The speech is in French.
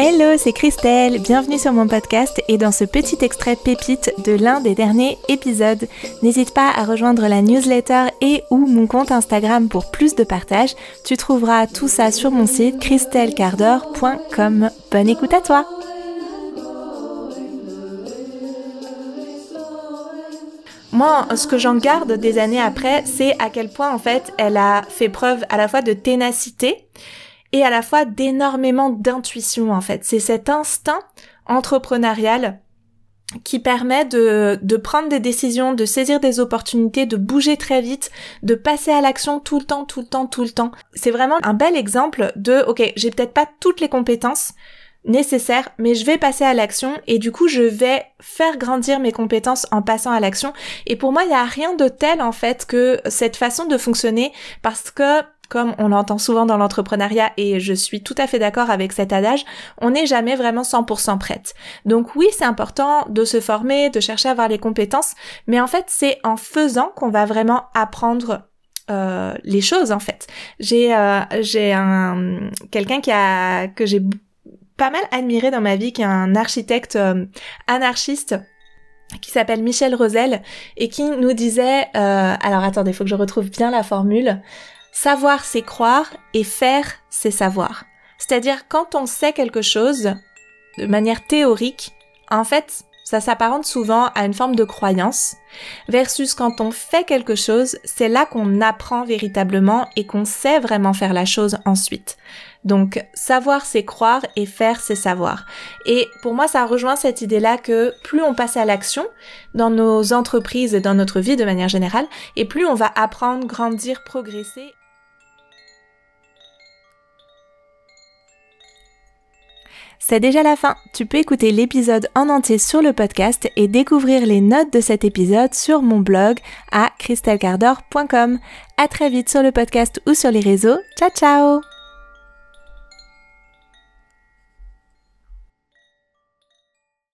Hello, c'est Christelle, bienvenue sur mon podcast et dans ce petit extrait pépite de l'un des derniers épisodes. N'hésite pas à rejoindre la newsletter et ou mon compte Instagram pour plus de partage. Tu trouveras tout ça sur mon site christellecardor.com. Bonne écoute à toi Moi, ce que j'en garde des années après, c'est à quel point en fait elle a fait preuve à la fois de ténacité, et à la fois d'énormément d'intuition en fait. C'est cet instinct entrepreneurial qui permet de, de prendre des décisions, de saisir des opportunités, de bouger très vite, de passer à l'action tout le temps, tout le temps, tout le temps. C'est vraiment un bel exemple de, ok, j'ai peut-être pas toutes les compétences nécessaires, mais je vais passer à l'action et du coup je vais faire grandir mes compétences en passant à l'action. Et pour moi, il n'y a rien de tel en fait que cette façon de fonctionner parce que comme on l'entend souvent dans l'entrepreneuriat et je suis tout à fait d'accord avec cet adage, on n'est jamais vraiment 100% prête. Donc oui, c'est important de se former, de chercher à avoir les compétences, mais en fait c'est en faisant qu'on va vraiment apprendre euh, les choses en fait. J'ai euh, j'ai un quelqu'un qui a que j'ai pas mal admiré dans ma vie, qui est un architecte euh, anarchiste qui s'appelle Michel Rosel et qui nous disait alors attendez, faut que je retrouve bien la formule. Savoir, c'est croire et faire, c'est savoir. C'est-à-dire quand on sait quelque chose de manière théorique, en fait, ça s'apparente souvent à une forme de croyance, versus quand on fait quelque chose, c'est là qu'on apprend véritablement et qu'on sait vraiment faire la chose ensuite. Donc savoir c'est croire et faire c'est savoir. Et pour moi ça rejoint cette idée-là que plus on passe à l'action dans nos entreprises et dans notre vie de manière générale, et plus on va apprendre, grandir, progresser. C'est déjà la fin. Tu peux écouter l'épisode en entier sur le podcast et découvrir les notes de cet épisode sur mon blog à christelcardor.com. À très vite sur le podcast ou sur les réseaux. Ciao ciao